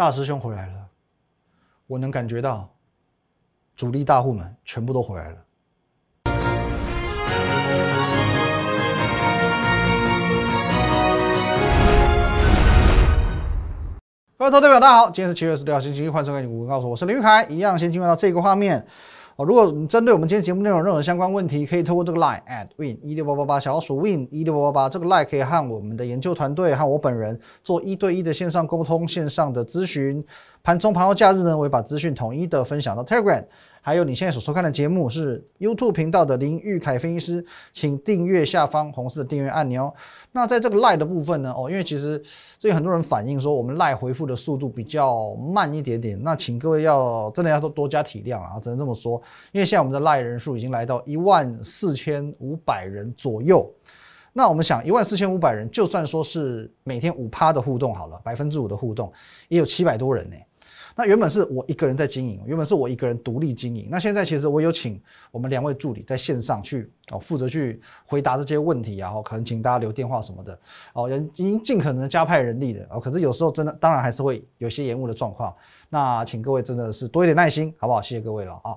大师兄回来了，我能感觉到主力大户们全部都回来了。各位投资者，大家好，今天是七月十六号星期一，欢迎收看《股告诉我》，我是林玉凯。一样，先进入到这个画面。哦，如果针对我们今天节目内容任何相关问题，可以透过这个 line at win 一六八八八小老鼠 win 一六八八八这个 line 可以和我们的研究团队和我本人做一对一的线上沟通、线上的咨询。盘中、盘后、假日呢，我也把资讯统一的分享到 Telegram。还有你现在所收看的节目是 YouTube 频道的林玉凯分析师，请订阅下方红色的订阅按钮。那在这个赖的部分呢，哦，因为其实最近很多人反映说我们赖回复的速度比较慢一点点，那请各位要真的要多多加体谅啊，只能这么说。因为现在我们的赖人数已经来到一万四千五百人左右。那我们想一万四千五百人，就算说是每天五趴的互动好了，百分之五的互动，也有七百多人呢。那原本是我一个人在经营，原本是我一个人独立经营。那现在其实我有请我们两位助理在线上去哦，负责去回答这些问题，然后可能请大家留电话什么的哦，人已经尽可能加派人力的哦。可是有时候真的，当然还是会有些延误的状况。那请各位真的是多一点耐心，好不好？谢谢各位了啊。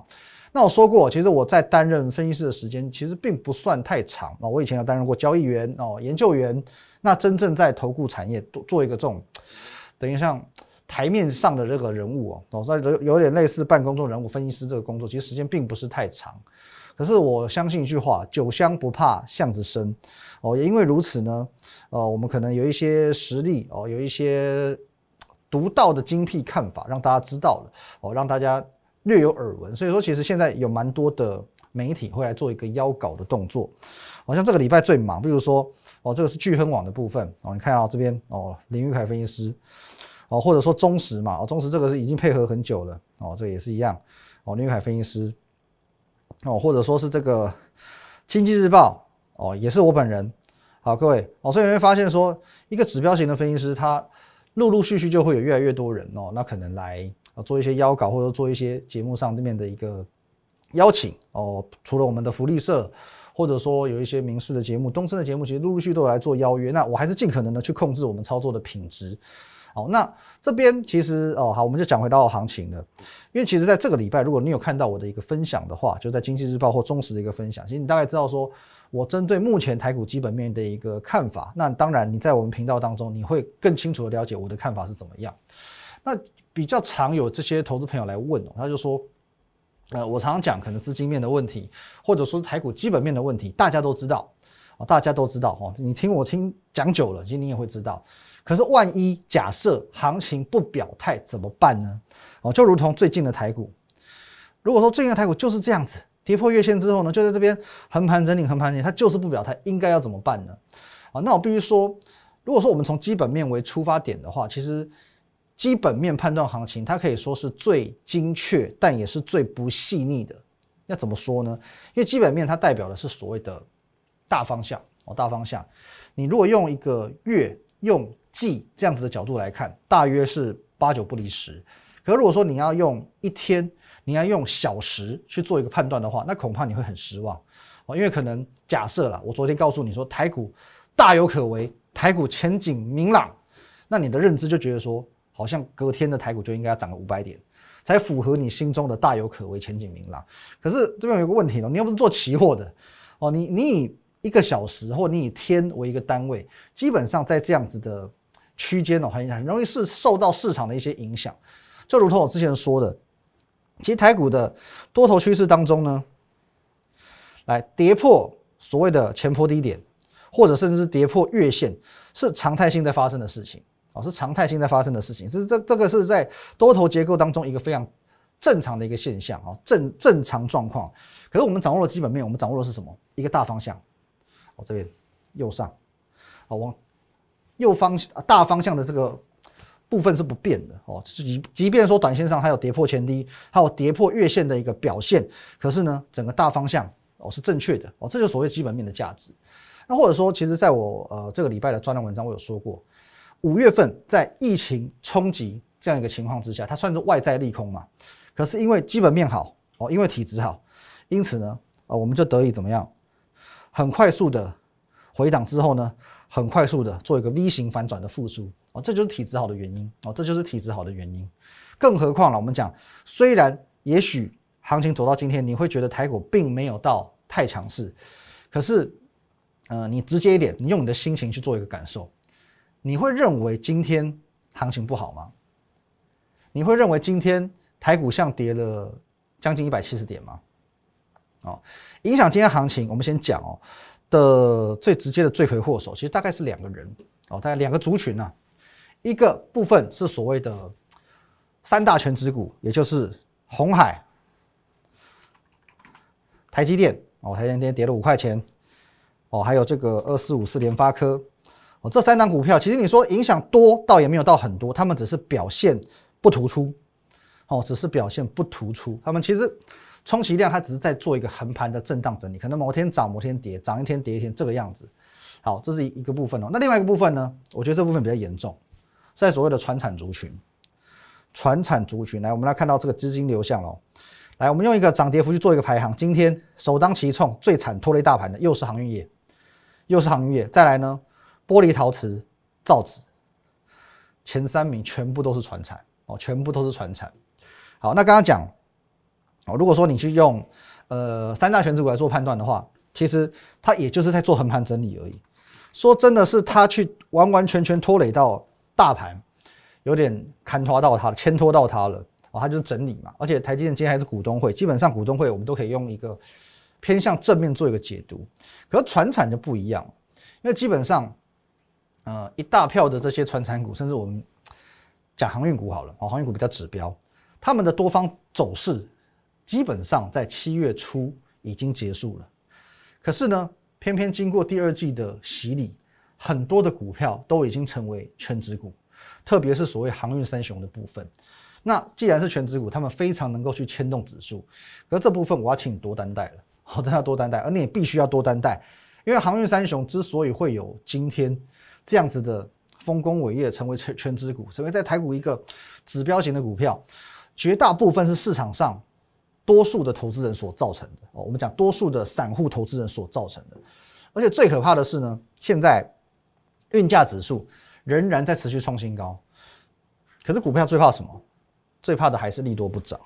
那我说过，其实我在担任分析师的时间其实并不算太长啊。我以前有担任过交易员哦，研究员。那真正在投顾产业做做一个这种，等于像。台面上的这个人物哦，哦，那有有点类似办公中人物分析师这个工作，其实时间并不是太长。可是我相信一句话：酒香不怕巷子深。哦，也因为如此呢，呃，我们可能有一些实力哦，有一些独到的精辟看法，让大家知道了哦，让大家略有耳闻。所以说，其实现在有蛮多的媒体会来做一个邀稿的动作。好像这个礼拜最忙，比如说哦，这个是聚亨网的部分哦，你看啊这边哦，林玉凯分析师。哦，或者说中实嘛，哦，中实这个是已经配合很久了，哦，这也是一样，哦，林海分析师，哦，或者说是这个经济日报，哦，也是我本人，好，各位，哦，所以你会发现说，一个指标型的分析师，他陆陆续续就会有越来越多人哦，那可能来做一些邀稿，或者做一些节目上面的一个邀请，哦，除了我们的福利社，或者说有一些民事的节目、东升的节目，其实陆陆续都有来做邀约，那我还是尽可能的去控制我们操作的品质。好，那这边其实哦，好，我们就讲回到行情了。因为其实在这个礼拜，如果你有看到我的一个分享的话，就在经济日报或中时的一个分享，其实你大概知道说我针对目前台股基本面的一个看法。那当然，你在我们频道当中，你会更清楚的了解我的看法是怎么样。那比较常有这些投资朋友来问哦，他就说，呃，我常常讲可能资金面的问题，或者说台股基本面的问题，大家都知道啊，大家都知道哈，你听我听讲久了，其实你也会知道。可是，万一假设行情不表态怎么办呢？哦，就如同最近的台股，如果说最近的台股就是这样子，跌破月线之后呢，就在这边横盘整理，横盘整理，它就是不表态，应该要怎么办呢？啊，那我必须说，如果说我们从基本面为出发点的话，其实基本面判断行情，它可以说是最精确，但也是最不细腻的。要怎么说呢？因为基本面它代表的是所谓的大方向哦，大方向。你如果用一个月用季这样子的角度来看，大约是八九不离十。可如果说你要用一天，你要用小时去做一个判断的话，那恐怕你会很失望哦。因为可能假设了，我昨天告诉你说台股大有可为，台股前景明朗，那你的认知就觉得说，好像隔天的台股就应该要涨个五百点，才符合你心中的大有可为，前景明朗。可是这边有个问题哦，你又不是做期货的哦，你你以一个小时或你以天为一个单位，基本上在这样子的。区间哦，很很容易是受到市场的一些影响，就如同我之前说的，其实台股的多头趋势当中呢，来跌破所谓的前坡低点，或者甚至是跌破月线，是常态性在发生的事情啊，是常态性在发生的事情，是这这个是在多头结构当中一个非常正常的一个现象啊，正正常状况。可是我们掌握了基本面，我们掌握的是什么？一个大方向，哦这边右上，好往。右方大方向的这个部分是不变的哦，即即便说短线上它有跌破前低，还有跌破月线的一个表现，可是呢，整个大方向哦是正确的哦，这就所谓基本面的价值。那或者说，其实在我呃这个礼拜的专栏文章，我有说过，五月份在疫情冲击这样一个情况之下，它算是外在利空嘛？可是因为基本面好哦，因为体质好，因此呢，呃，我们就得以怎么样，很快速的回档之后呢？很快速的做一个 V 型反转的复苏哦，这就是体质好的原因哦，这就是体质好的原因。更何况了，我们讲，虽然也许行情走到今天，你会觉得台股并没有到太强势，可是，呃，你直接一点，你用你的心情去做一个感受，你会认为今天行情不好吗？你会认为今天台股像跌了将近一百七十点吗？哦，影响今天行情，我们先讲哦的最直接的罪魁祸首，其实大概是两个人哦，大概两个族群呐，一个部分是所谓的三大全指股，也就是红海、台积电哦，台积电跌了五块钱哦，还有这个二四五四联发科哦，这三档股票其实你说影响多，倒也没有到很多，他们只是表现不突出哦，只是表现不突出，他们其实。充其量它只是在做一个横盘的震荡整理，可能某天涨某天跌，涨一天跌一天这个样子。好，这是一一个部分哦。那另外一个部分呢？我觉得这部分比较严重，在所谓的传产族群。传产族群，来，我们来看到这个资金流向喽。来，我们用一个涨跌幅去做一个排行。今天首当其冲最惨拖累大盘的又是航运业，又是航运业。再来呢，玻璃陶瓷、造纸，前三名全部都是传产哦，全部都是传产。好，那刚刚讲。哦，如果说你去用呃三大选指股来做判断的话，其实它也就是在做横盘整理而已。说真的是它去完完全全拖累到大盘，有点看拖到它了，牵拖到它了。哦，它就是整理嘛。而且台积电今天还是股东会，基本上股东会我们都可以用一个偏向正面做一个解读。可是船产就不一样，因为基本上呃一大票的这些船产股，甚至我们讲航运股好了，哦航运股比较指标，他们的多方走势。基本上在七月初已经结束了，可是呢，偏偏经过第二季的洗礼，很多的股票都已经成为全指股，特别是所谓航运三雄的部分。那既然是全指股，他们非常能够去牵动指数，可这部分我要请你多担待了，好，真的多担待，而你也必须要多担待，因为航运三雄之所以会有今天这样子的丰功伟业，成为全全指股，成为在台股一个指标型的股票，绝大部分是市场上。多数的投资人所造成的哦，我们讲多数的散户投资人所造成的，而且最可怕的是呢，现在运价指数仍然在持续创新高，可是股票最怕什么？最怕的还是利多不涨，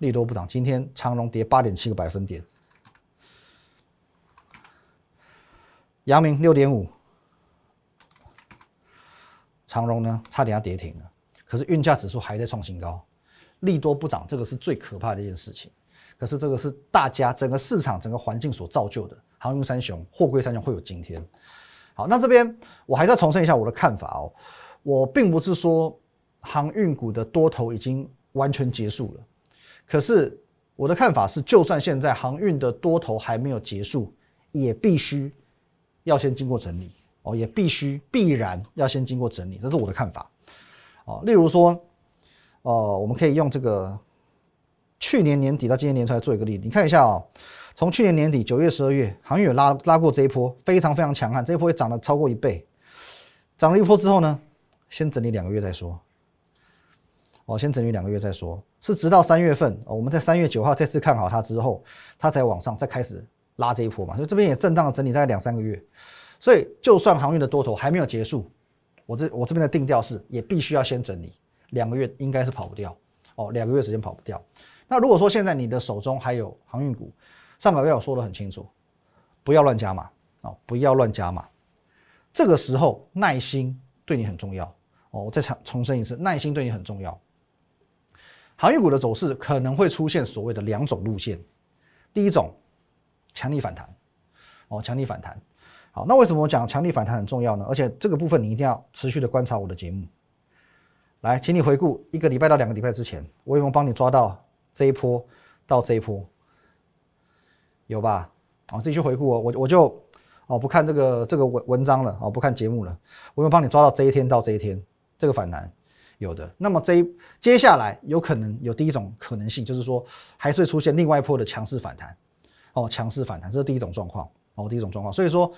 利多不涨。今天长荣跌八点七个百分点，阳明六点五，长荣呢差点要跌停了，可是运价指数还在创新高。利多不涨，这个是最可怕的一件事情。可是这个是大家整个市场整个环境所造就的。航运三雄、货柜三雄会有今天。好，那这边我还是要重申一下我的看法哦。我并不是说航运股的多头已经完全结束了。可是我的看法是，就算现在航运的多头还没有结束，也必须要先经过整理哦，也必须必然要先经过整理，这是我的看法。哦，例如说。哦，我们可以用这个去年年底到今年年初来做一个例子，你看一下哦，从去年年底九月、十二月，航运有拉拉过这一波，非常非常强悍，这一波也涨了超过一倍。涨了一波之后呢，先整理两个月再说。哦，先整理两个月再说，是直到三月份，我们在三月九号再次看好它之后，它才往上再开始拉这一波嘛，所以这边也震荡整理大概两三个月。所以就算航运的多头还没有结束，我这我这边的定调是，也必须要先整理。两个月应该是跑不掉哦，两个月时间跑不掉。那如果说现在你的手中还有航运股，上个月我说的很清楚，不要乱加码啊，不要乱加码。这个时候耐心对你很重要哦，我再重重申一次，耐心对你很重要。航运股的走势可能会出现所谓的两种路线，第一种强力反弹哦，强力反弹。好，那为什么我讲强力反弹很重要呢？而且这个部分你一定要持续的观察我的节目。来，请你回顾一个礼拜到两个礼拜之前，我有没有帮你抓到这一波到这一波？有吧？哦，自己去回顾哦。我我就哦不看这个这个文文章了哦，不看节目了。我有帮你抓到这一天到这一天这个反弹有的。那么这一接下来有可能有第一种可能性，就是说还是会出现另外一波的强势反弹哦，强势反弹这是第一种状况哦，第一种状况。所以说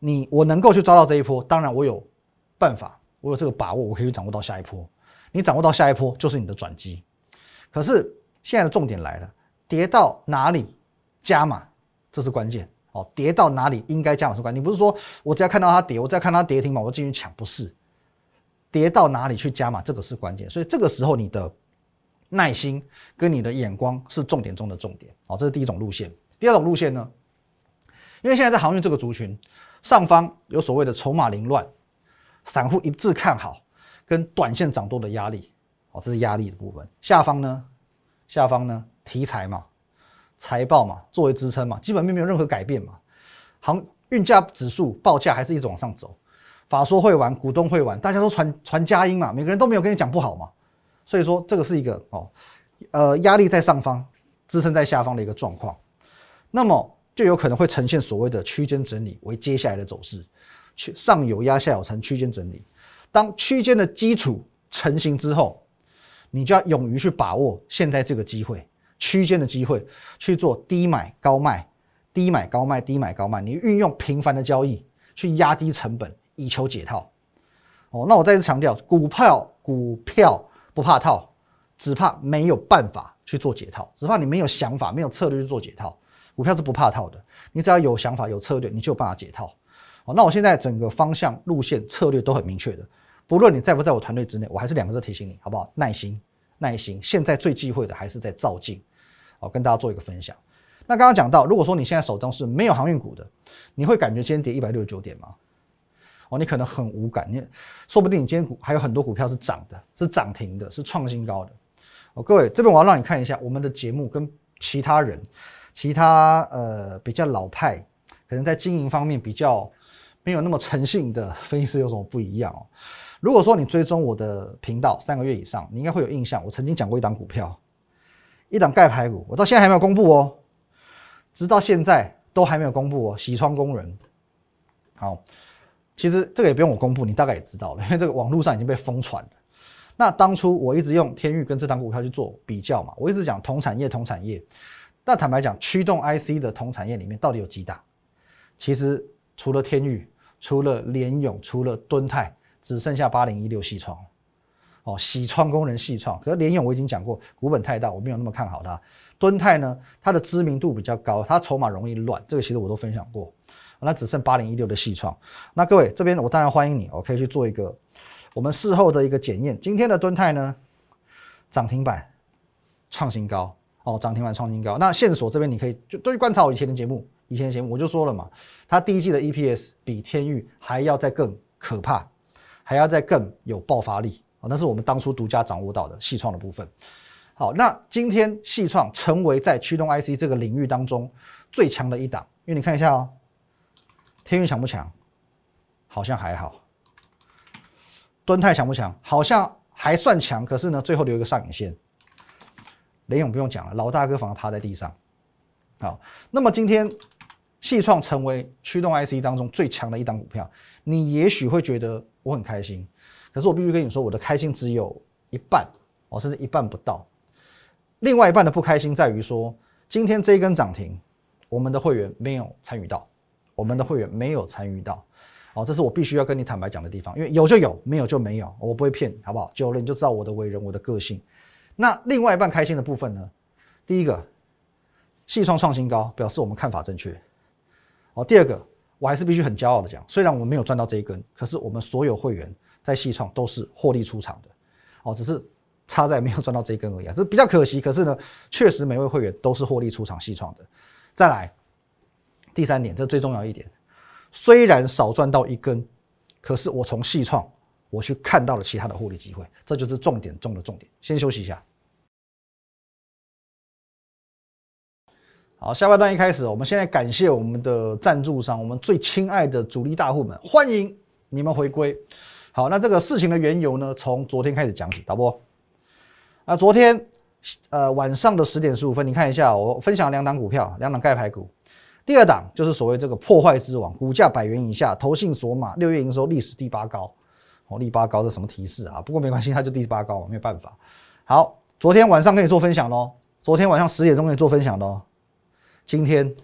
你我能够去抓到这一波，当然我有办法。我有这个把握，我可以掌握到下一波。你掌握到下一波，就是你的转机。可是现在的重点来了，跌到哪里加码，这是关键哦，跌到哪里应该加码是关。你不是说我只要看到它跌，我再看它跌停板，我进去抢，不是。跌到哪里去加码，这个是关键。所以这个时候你的耐心跟你的眼光是重点中的重点。哦，这是第一种路线。第二种路线呢？因为现在在航运这个族群上方有所谓的筹码凌乱，散户一致看好，跟短线涨多的压力。哦，这是压力的部分。下方呢？下方呢？题材嘛。财报嘛，作为支撑嘛，基本面没有任何改变嘛。航运价指数报价还是一直往上走，法说会完，股东会完，大家都传传佳音嘛，每个人都没有跟你讲不好嘛。所以说这个是一个哦，呃，压力在上方，支撑在下方的一个状况，那么就有可能会呈现所谓的区间整理为接下来的走势，去上有压，下有沉，区间整理。当区间的基础成型之后，你就要勇于去把握现在这个机会。区间的机会去做低买高卖，低买高卖，低买高卖。你运用频繁的交易去压低成本，以求解套。哦，那我再次强调，股票股票不怕套，只怕没有办法去做解套，只怕你没有想法、没有策略去做解套。股票是不怕套的，你只要有想法、有策略，你就有办法解套。好，那我现在整个方向、路线、策略都很明确的，不论你在不在我团队之内，我还是两个字提醒你，好不好？耐心，耐心。现在最忌讳的还是在造镜。好，跟大家做一个分享。那刚刚讲到，如果说你现在手中是没有航运股的，你会感觉今天跌一百六十九点吗？哦，你可能很无感，你说不定你今天股还有很多股票是涨的，是涨停的，是创新高的。哦，各位这边我要让你看一下我们的节目跟其他人、其他呃比较老派，可能在经营方面比较没有那么诚信的分析师有什么不一样哦？如果说你追踪我的频道三个月以上，你应该会有印象，我曾经讲过一档股票。一档钙排骨，我到现在还没有公布哦，直到现在都还没有公布哦。洗窗工人，好，其实这个也不用我公布，你大概也知道了，因为这个网络上已经被疯传了。那当初我一直用天域跟这档股票去做比较嘛，我一直讲同产业同产业。那坦白讲，驱动 IC 的同产业里面到底有几档？其实除了天域，除了联永，除了敦泰，只剩下八零一六细创。哦，洗窗工人细创，可是联勇我已经讲过，股本太大，我没有那么看好它。敦泰呢，它的知名度比较高，它筹码容易乱，这个其实我都分享过。那只剩八零一六的细创，那各位这边我当然欢迎你，我可以去做一个我们事后的一个检验。今天的敦泰呢，涨停板创新高，哦，涨停板创新高。那线索这边你可以就都去观察我以前的节目，以前的节目我就说了嘛，它第一季的 EPS 比天域还要再更可怕，还要再更有爆发力啊。那是我们当初独家掌握到的细创的部分。好，那今天细创成为在驱动 IC 这个领域当中最强的一档，因为你看一下哦，天域强不强？好像还好。敦泰强不强？好像还算强，可是呢，最后留一个上影线。雷勇不用讲了，老大哥反而趴在地上。好，那么今天细创成为驱动 IC 当中最强的一档股票，你也许会觉得我很开心。可是我必须跟你说，我的开心只有一半，哦，甚至一半不到。另外一半的不开心在于说，今天这一根涨停，我们的会员没有参与到，我们的会员没有参与到，哦，这是我必须要跟你坦白讲的地方，因为有就有，没有就没有，我不会骗，好不好？久了你就知道我的为人，我的个性。那另外一半开心的部分呢？第一个，细创创新高，表示我们看法正确。哦，第二个，我还是必须很骄傲的讲，虽然我们没有赚到这一根，可是我们所有会员。在细创都是获利出场的，哦，只是差在没有赚到这一根而已啊，这比较可惜。可是呢，确实每位会员都是获利出场细创的。再来，第三点，这最重要一点，虽然少赚到一根，可是我从细创我去看到了其他的获利机会，这就是重点中的重点。先休息一下。好，下半段一开始，我们现在感谢我们的赞助商，我们最亲爱的主力大户们，欢迎你们回归。好，那这个事情的缘由呢？从昨天开始讲起，导播。啊，昨天呃晚上的十点十五分，你看一下，我分享两档股票，两档盖牌股。第二档就是所谓这个破坏之王，股价百元以下，投信索马，六月营收历史第八高。哦，第八高这什么提示啊？不过没关系，它就第八高，没有办法。好，昨天晚上跟你做分享喽，昨天晚上十点钟跟你做分享喽。今天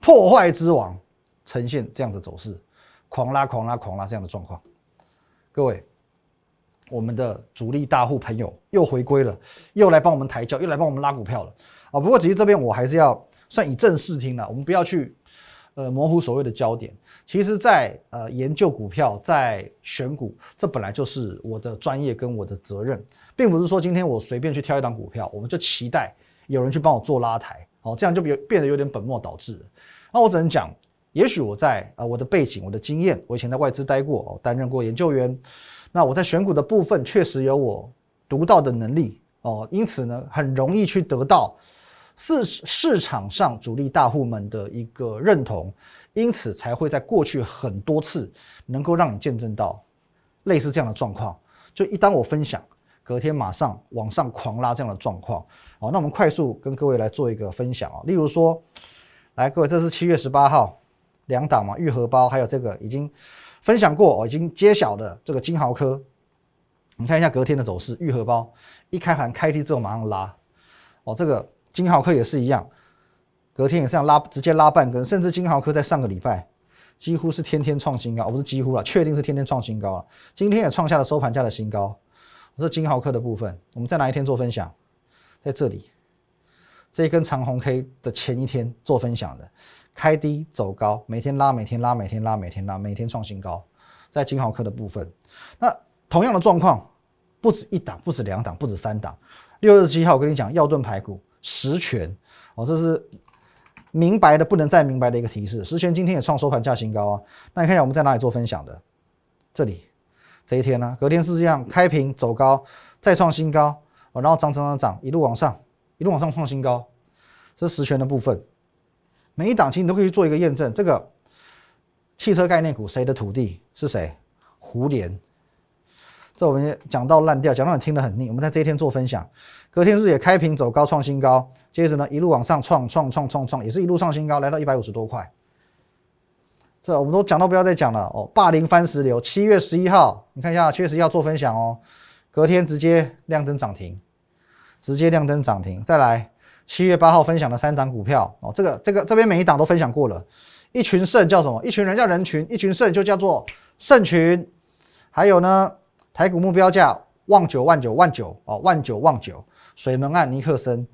破坏之王呈现这样的走势，狂拉狂拉狂拉这样的状况。各位，我们的主力大户朋友又回归了，又来帮我们抬轿，又来帮我们拉股票了啊！不过其实这边我还是要算以正视听了，我们不要去呃模糊所谓的焦点。其实，在呃研究股票，在选股，这本来就是我的专业跟我的责任，并不是说今天我随便去挑一档股票，我们就期待有人去帮我做拉抬，哦，这样就变变得有点本末倒置。那我只能讲，也许我在啊我的背景、我的经验，我以前在外资待过，哦，担任过研究员，那我在选股的部分确实有我独到的能力，哦，因此呢，很容易去得到。市市场上主力大户们的一个认同，因此才会在过去很多次能够让你见证到类似这样的状况。就一当我分享，隔天马上往上狂拉这样的状况。好，那我们快速跟各位来做一个分享啊。例如说，来各位，这是七月十八号两档嘛，玉荷包，还有这个已经分享过哦，已经揭晓的这个金豪科。你看一下隔天的走势，玉荷包一开盘开低之后马上拉，哦，这个。金豪科也是一样，隔天也是这样拉，直接拉半根，甚至金豪科在上个礼拜几乎是天天创新高，不是几乎了，确定是天天创新高了。今天也创下了收盘价的新高。我说金豪科的部分，我们在哪一天做分享？在这里，这一根长红 K 的前一天做分享的，开低走高，每天拉，每天拉，每天拉，每天拉，每天创新高，在金豪科的部分。那同样的状况，不止一档，不止两档，不止三档。六月十七号，我跟你讲，药盾排骨。实权哦，这是明白的不能再明白的一个提示。实权今天也创收盘价新高啊！那你看一下我们在哪里做分享的？这里这一天呢，隔天是这样开平走高，再创新高哦，然后涨涨涨涨，一路往上，一路往上创新高。这是实权的部分，每一档期你都可以去做一个验证。这个汽车概念股谁的土地是谁？胡联。这我们讲到烂掉，讲到你听得很腻。我们在这一天做分享，隔天是不是也开平走高创新高？接着呢，一路往上创创创创创，也是一路创新高，来到一百五十多块。这我们都讲到不要再讲了哦。霸凌番石榴，七月十一号，你看一下，七月十一号做分享哦，隔天直接亮灯涨停，直接亮灯涨停。再来，七月八号分享的三档股票哦，这个这个这边每一档都分享过了。一群肾叫什么？一群人叫人群，一群肾就叫做肾群。还有呢？台股目标价万九万九万九哦，万九万九。水门案尼克森，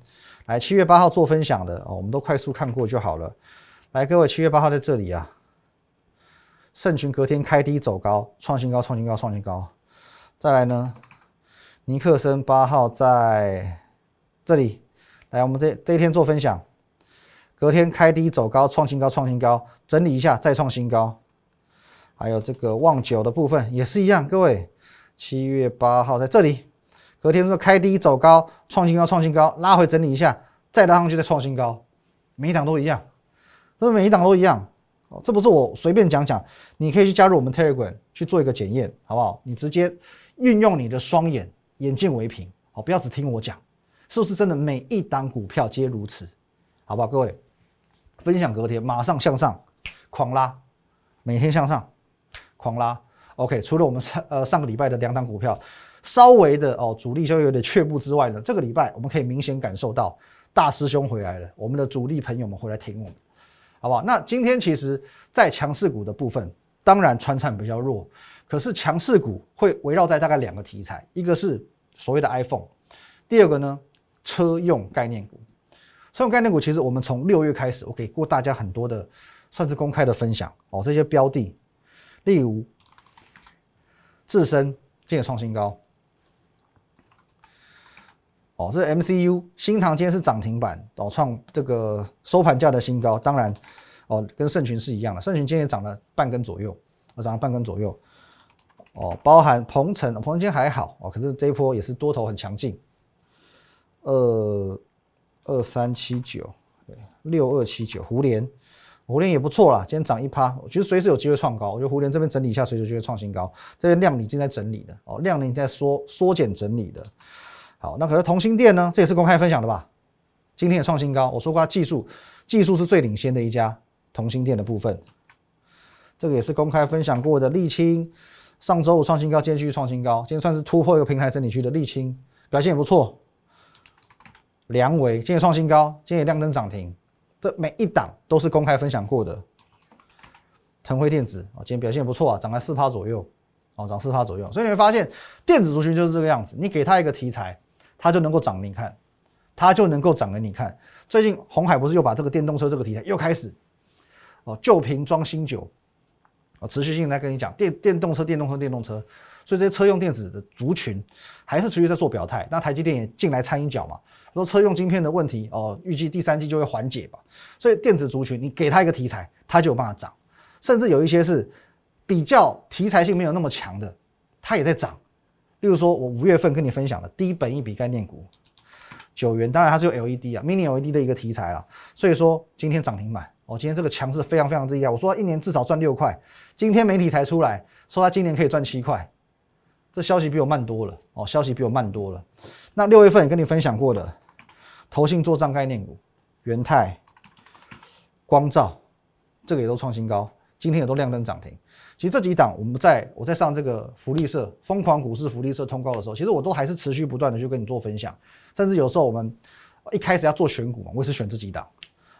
来七月八号做分享的哦，我们都快速看过就好了。来，各位七月八号在这里啊，盛群隔天开低走高，创新高，创新高，创新高。再来呢，尼克森八号在这里，来我们这这一天做分享，隔天开低走高，创新高，创新高，整理一下再创新高。还有这个旺九的部分也是一样，各位。七月八号在这里，隔天说开低走高，创新高，创新高，拉回整理一下，再拉上去再创新高，每一档都一样，这每一档都一样哦，这不是我随便讲讲，你可以去加入我们 Telegram 去做一个检验，好不好？你直接运用你的双眼，眼见为凭，好，不要只听我讲，是不是真的每一档股票皆如此？好不好？各位，分享隔天马上向上狂拉，每天向上狂拉。OK，除了我们上呃上个礼拜的两档股票稍微的哦主力稍微有点却步之外呢，这个礼拜我们可以明显感受到大师兄回来了，我们的主力朋友们回来挺我们，好不好？那今天其实，在强势股的部分，当然川产比较弱，可是强势股会围绕在大概两个题材，一个是所谓的 iPhone，第二个呢车用概念股。车用概念股其实我们从六月开始，我给过大家很多的算是公开的分享哦，这些标的，例如。自身今天创新高，哦，这 MCU 新唐今天是涨停板，哦，创这个收盘价的新高。当然，哦，跟盛群是一样的，盛群今天也涨了半根左右，哦，涨了半根左右，哦，包含鹏程，鹏程今天还好，哦，可是这一波也是多头很强劲，二二三七九，对，六二七九，胡联。胡联也不错啦，今天涨一趴，我觉得随时有机会创高。我觉得胡联这边整理一下，随时就会创新高。这边量已经在整理的哦，量能在缩缩减整理的。好，那可是同心店呢？这也是公开分享的吧？今天也创新高。我说过，技术技术是最领先的一家同心店的部分。这个也是公开分享过的。沥青上周五创新高，今天继续创新高，今天算是突破一个平台整理区的沥青表现也不错。梁伟今天创新高，今天也亮灯涨停。这每一档都是公开分享过的，腾辉电子啊，今天表现不错啊，涨了四趴左右，哦，涨四趴左右。所以你会发现，电子族群就是这个样子，你给它一个题材，它就能够涨，你看，它就能够涨给你看。最近红海不是又把这个电动车这个题材又开始，哦，旧瓶装新酒，哦，持续性来跟你讲电电动车、电动车、电动车，所以这些车用电子的族群还是持续在做表态。那台积电也进来掺一脚嘛，说车用晶片的问题哦，预计第三季就会缓解吧。所以电子族群，你给它一个题材，它就有办法涨，甚至有一些是比较题材性没有那么强的，它也在涨。例如说，我五月份跟你分享的低本一笔概念股。九元，当然它是有 LED 啊，Mini LED 的一个题材啊，所以说今天涨停板哦，今天这个强势非常非常之厉害。我说它一年至少赚六块，今天媒体才出来说它今年可以赚七块，这消息比我慢多了哦，消息比我慢多了。那六月份也跟你分享过的，投信做账概念股，元泰、光照，这个也都创新高，今天也都亮灯涨停。其实这几档，我们在我在上这个福利社疯狂股市福利社通告的时候，其实我都还是持续不断的去跟你做分享，甚至有时候我们一开始要做选股嘛，我也是选这几档，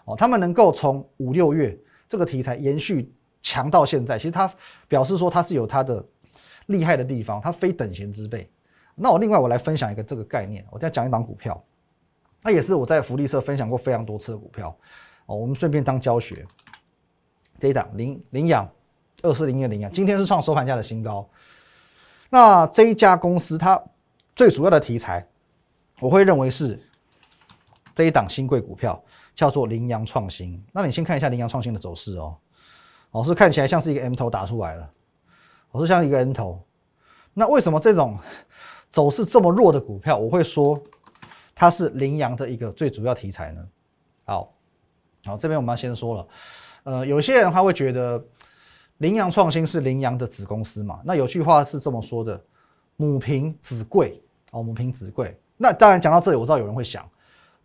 哦，他们能够从五六月这个题材延续强到现在，其实它表示说它是有它的厉害的地方，它非等闲之辈。那我另外我来分享一个这个概念，我再讲一档股票，那也是我在福利社分享过非常多次的股票，哦，我们顺便当教学，这一档领领养。二四零一零啊，今天是创收盘价的新高。那这一家公司它最主要的题材，我会认为是这一档新贵股票，叫做羚羊创新。那你先看一下羚羊创新的走势哦，哦是看起来像是一个 M 头打出来了，我是像一个 N 头。那为什么这种走势这么弱的股票，我会说它是羚羊的一个最主要题材呢？好，好，这边我们要先说了，呃，有些人他会觉得。羚羊创新是羚羊的子公司嘛？那有句话是这么说的：“母凭子贵哦，母凭子贵。”那当然讲到这里，我知道有人会想，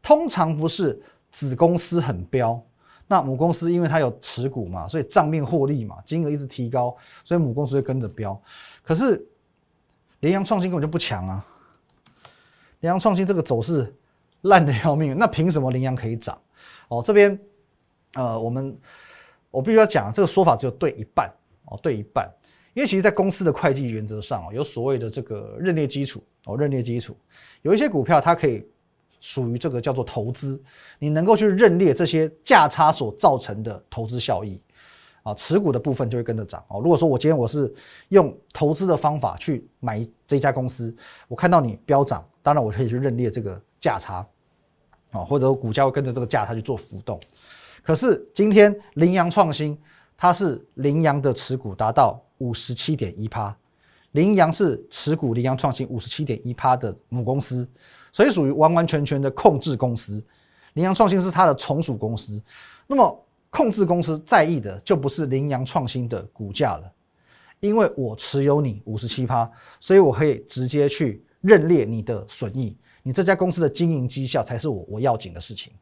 通常不是子公司很彪，那母公司因为它有持股嘛，所以账面获利嘛，金额一直提高，所以母公司会跟着飙。可是羚羊创新根本就不强啊！羚羊创新这个走势烂的要命，那凭什么羚羊可以涨？哦，这边呃，我们。我必须要讲，这个说法只有对一半哦，对一半，因为其实，在公司的会计原则上哦，有所谓的这个认列基础哦，认列基础，有一些股票它可以属于这个叫做投资，你能够去认列这些价差所造成的投资效益啊，持股的部分就会跟着涨哦。如果说我今天我是用投资的方法去买这家公司，我看到你飙涨，当然我可以去认列这个价差啊，或者股价会跟着这个价差去做浮动。可是今天羚羊创新，它是羚羊的持股达到五十七点一趴，羚羊是持股羚羊创新五十七点一趴的母公司，所以属于完完全全的控制公司。羚羊创新是它的从属公司，那么控制公司在意的就不是羚羊创新的股价了，因为我持有你五十七趴，所以我可以直接去认列你的损益，你这家公司的经营绩效才是我我要紧的事情，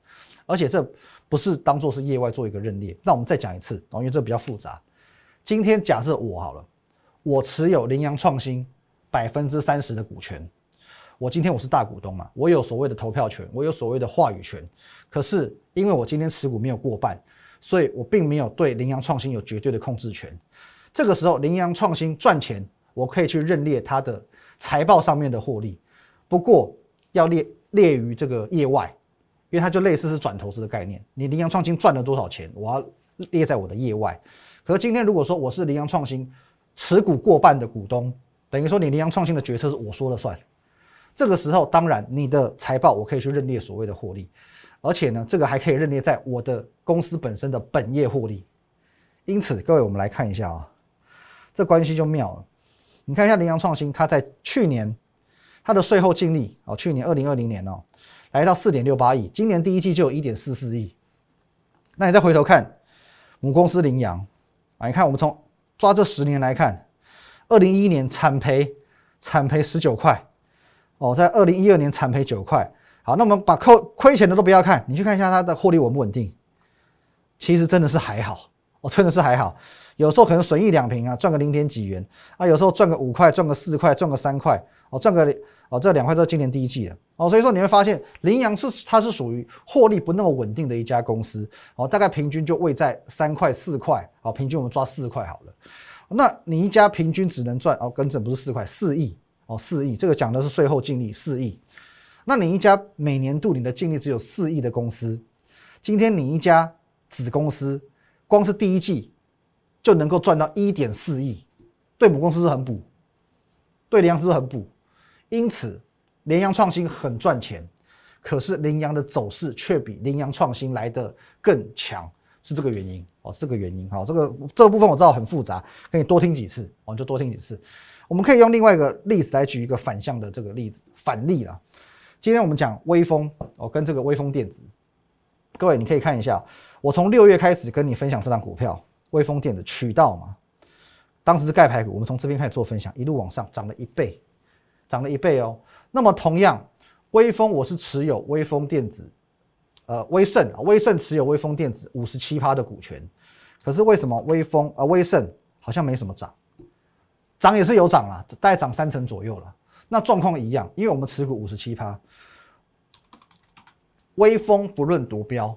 而且这。不是当做是业外做一个认列，那我们再讲一次，因为这比较复杂。今天假设我好了，我持有羚羊创新百分之三十的股权，我今天我是大股东嘛，我有所谓的投票权，我有所谓的话语权。可是因为我今天持股没有过半，所以我并没有对羚羊创新有绝对的控制权。这个时候，羚羊创新赚钱，我可以去认列它的财报上面的获利，不过要列列于这个业外。因为它就类似是转投资的概念，你羚羊创新赚了多少钱，我要列在我的业外。可是今天如果说我是羚羊创新持股过半的股东，等于说你羚羊创新的决策是我说了算。这个时候，当然你的财报我可以去认列所谓的获利，而且呢，这个还可以认列在我的公司本身的本业获利。因此，各位我们来看一下啊，这关系就妙了。你看一下羚羊创新，它在去年它的税后净利哦，去年二零二零年哦。来到四点六八亿，今年第一季就有一点四四亿。那你再回头看母公司羚羊啊，你看我们从抓这十年来看，二零一一年产赔产赔十九块，哦，在二零一二年产赔九块。好，那我们把扣亏钱的都不要看，你去看一下它的获利稳不稳定？其实真的是还好，哦，真的是还好。有时候可能损益两平啊，赚个零点几元啊，有时候赚个五块，赚个四块，赚个三块，哦，赚个。哦，这两块都是今年第一季的哦，所以说你会发现羚羊是它是属于获利不那么稳定的一家公司。哦，大概平均就位在三块四块。哦，平均我们抓四块好了。那你一家平均只能赚哦，跟正不是四块四亿。哦，四亿这个讲的是税后净利四亿。那你一家每年度你的净利只有四亿的公司，今天你一家子公司光是第一季就能够赚到一点四亿，对母公司是很补，对羚羊是不是很补，因此羚羊创新很赚钱，可是羚羊的走势却比羚羊创新来的更强，是这个原因哦，这个原因好，这个这个部分我知道很复杂，可以多听几次，哦，就多听几次。我们可以用另外一个例子来举一个反向的这个例子反例啦。今天我们讲微风哦，跟这个微风电子，各位你可以看一下，我从六月开始跟你分享这张股票，微风电子渠道嘛，当时是盖牌股，我们从这边开始做分享，一路往上涨了一倍，涨了一倍哦。那么同样，微风我是持有微风电子，呃，威盛啊，威盛持有微风电子五十七趴的股权，可是为什么微风啊，威盛好像没什么涨？涨也是有涨了，大概涨三成左右了。那状况一样，因为我们持股五十七趴，微风不论夺标，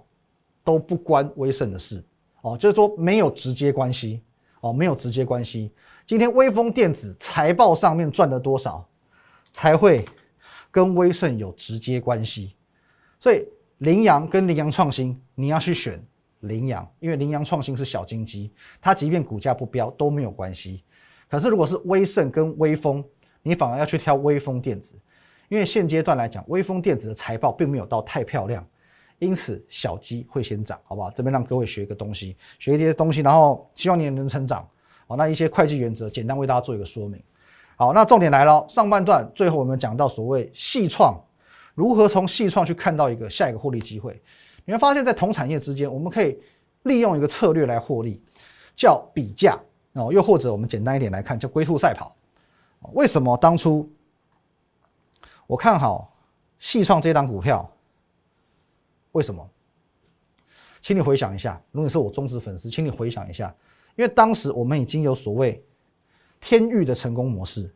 都不关威盛的事哦，就是说没有直接关系哦，没有直接关系。今天微风电子财报上面赚了多少，才会跟威盛有直接关系。所以羚羊跟羚羊创新，你要去选羚羊，因为羚羊创新是小金鸡，它即便股价不飙都没有关系。可是，如果是威盛跟威风，你反而要去挑威风电子，因为现阶段来讲，威风电子的财报并没有到太漂亮，因此小鸡会先涨，好不好？这边让各位学一个东西，学一些东西，然后希望你也能成长。好，那一些会计原则，简单为大家做一个说明。好，那重点来了，上半段最后我们讲到所谓细创如何从细创去看到一个下一个获利机会，你会发现在同产业之间，我们可以利用一个策略来获利，叫比价。哦，又或者我们简单一点来看，叫龟兔赛跑。为什么当初我看好细创这档股票？为什么？请你回想一下，如果你是我忠实粉丝，请你回想一下，因为当时我们已经有所谓天域的成功模式。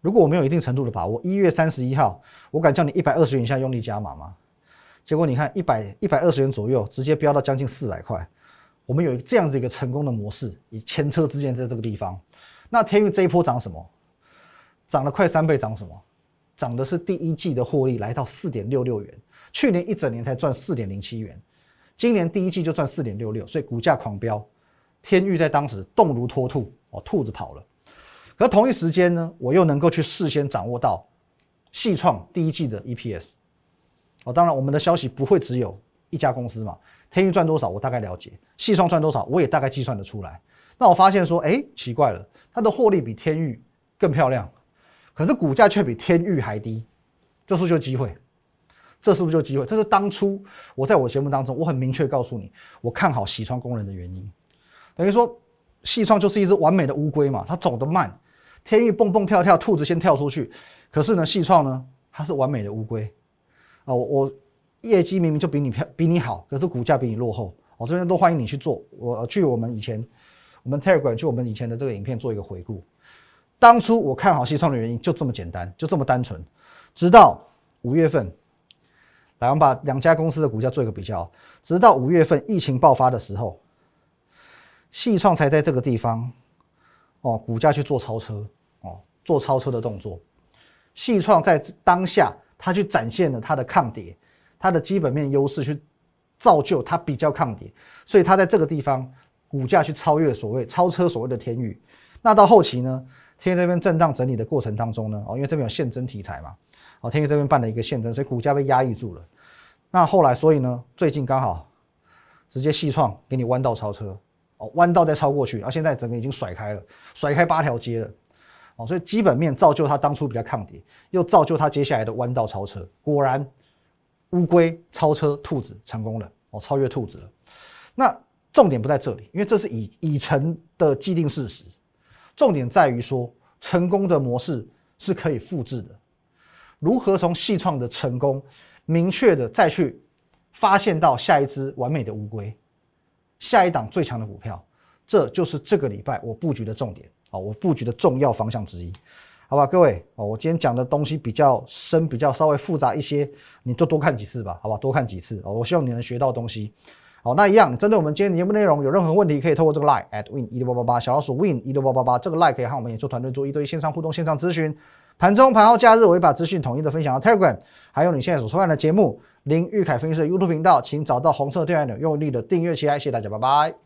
如果我们有一定程度的把握，一月三十一号，我敢叫你一百二十元以下用力加码吗？结果你看，一百一百二十元左右，直接飙到将近四百块。我们有这样子一个成功的模式，以前车之鉴在这个地方。那天域这一波涨什么？涨了快三倍，涨什么？涨的是第一季的获利来到四点六六元，去年一整年才赚四点零七元，今年第一季就赚四点六六，所以股价狂飙。天域在当时动如脱兔哦，兔子跑了。可同一时间呢，我又能够去事先掌握到细创第一季的 EPS。哦，当然我们的消息不会只有一家公司嘛。天域赚多少，我大概了解；细创赚多少，我也大概计算得出来。那我发现说，哎，奇怪了，它的获利比天域更漂亮，可是股价却比天域还低，这是不是就机会？这是不是就机会？这是当初我在我节目当中，我很明确告诉你，我看好细创工人的原因。等于说，细创就是一只完美的乌龟嘛，它走得慢，天域蹦蹦跳跳，兔子先跳出去。可是呢，细创呢，它是完美的乌龟啊，我。业绩明明就比你漂比你好，可是股价比你落后。我这边都欢迎你去做。我去我们以前，我们 Telegram 去我们以前的这个影片做一个回顾。当初我看好西创的原因就这么简单，就这么单纯。直到五月份，来我们把两家公司的股价做一个比较。直到五月份疫情爆发的时候，细创才在这个地方，哦，股价去做超车，做超车的动作。细创在当下，它去展现了它的抗跌。它的基本面优势去造就它比较抗跌，所以它在这个地方股价去超越所谓超车所谓的天宇。那到后期呢，天宇这边震荡整理的过程当中呢，哦，因为这边有现增题材嘛，哦，天宇这边办了一个现增，所以股价被压抑住了。那后来，所以呢，最近刚好直接细创给你弯道超车，哦，弯道再超过去，而现在整个已经甩开了，甩开八条街了，哦，所以基本面造就它当初比较抗跌，又造就它接下来的弯道超车，果然。乌龟超车兔子成功了，哦，超越兔子了。那重点不在这里，因为这是已已成的既定事实。重点在于说，成功的模式是可以复制的。如何从细创的成功，明确的再去发现到下一只完美的乌龟，下一档最强的股票，这就是这个礼拜我布局的重点我布局的重要方向之一。好吧，各位哦，我今天讲的东西比较深，比较稍微复杂一些，你就多看几次吧，好吧，多看几次哦。我希望你能学到东西。好，那一样，针对我们今天节目内容有任何问题，可以透过这个 line at win 一六八八八小老鼠 win 一六八八八这个 line 可以和我们演出团队做一对一线上互动、线上咨询。盘中、盘后、假日，我会把资讯统一的分享到 Telegram，还有你现在所收看的节目林玉凯分析师 YouTube 频道，请找到红色订阅钮，用力的订阅起来，谢谢大家，拜拜。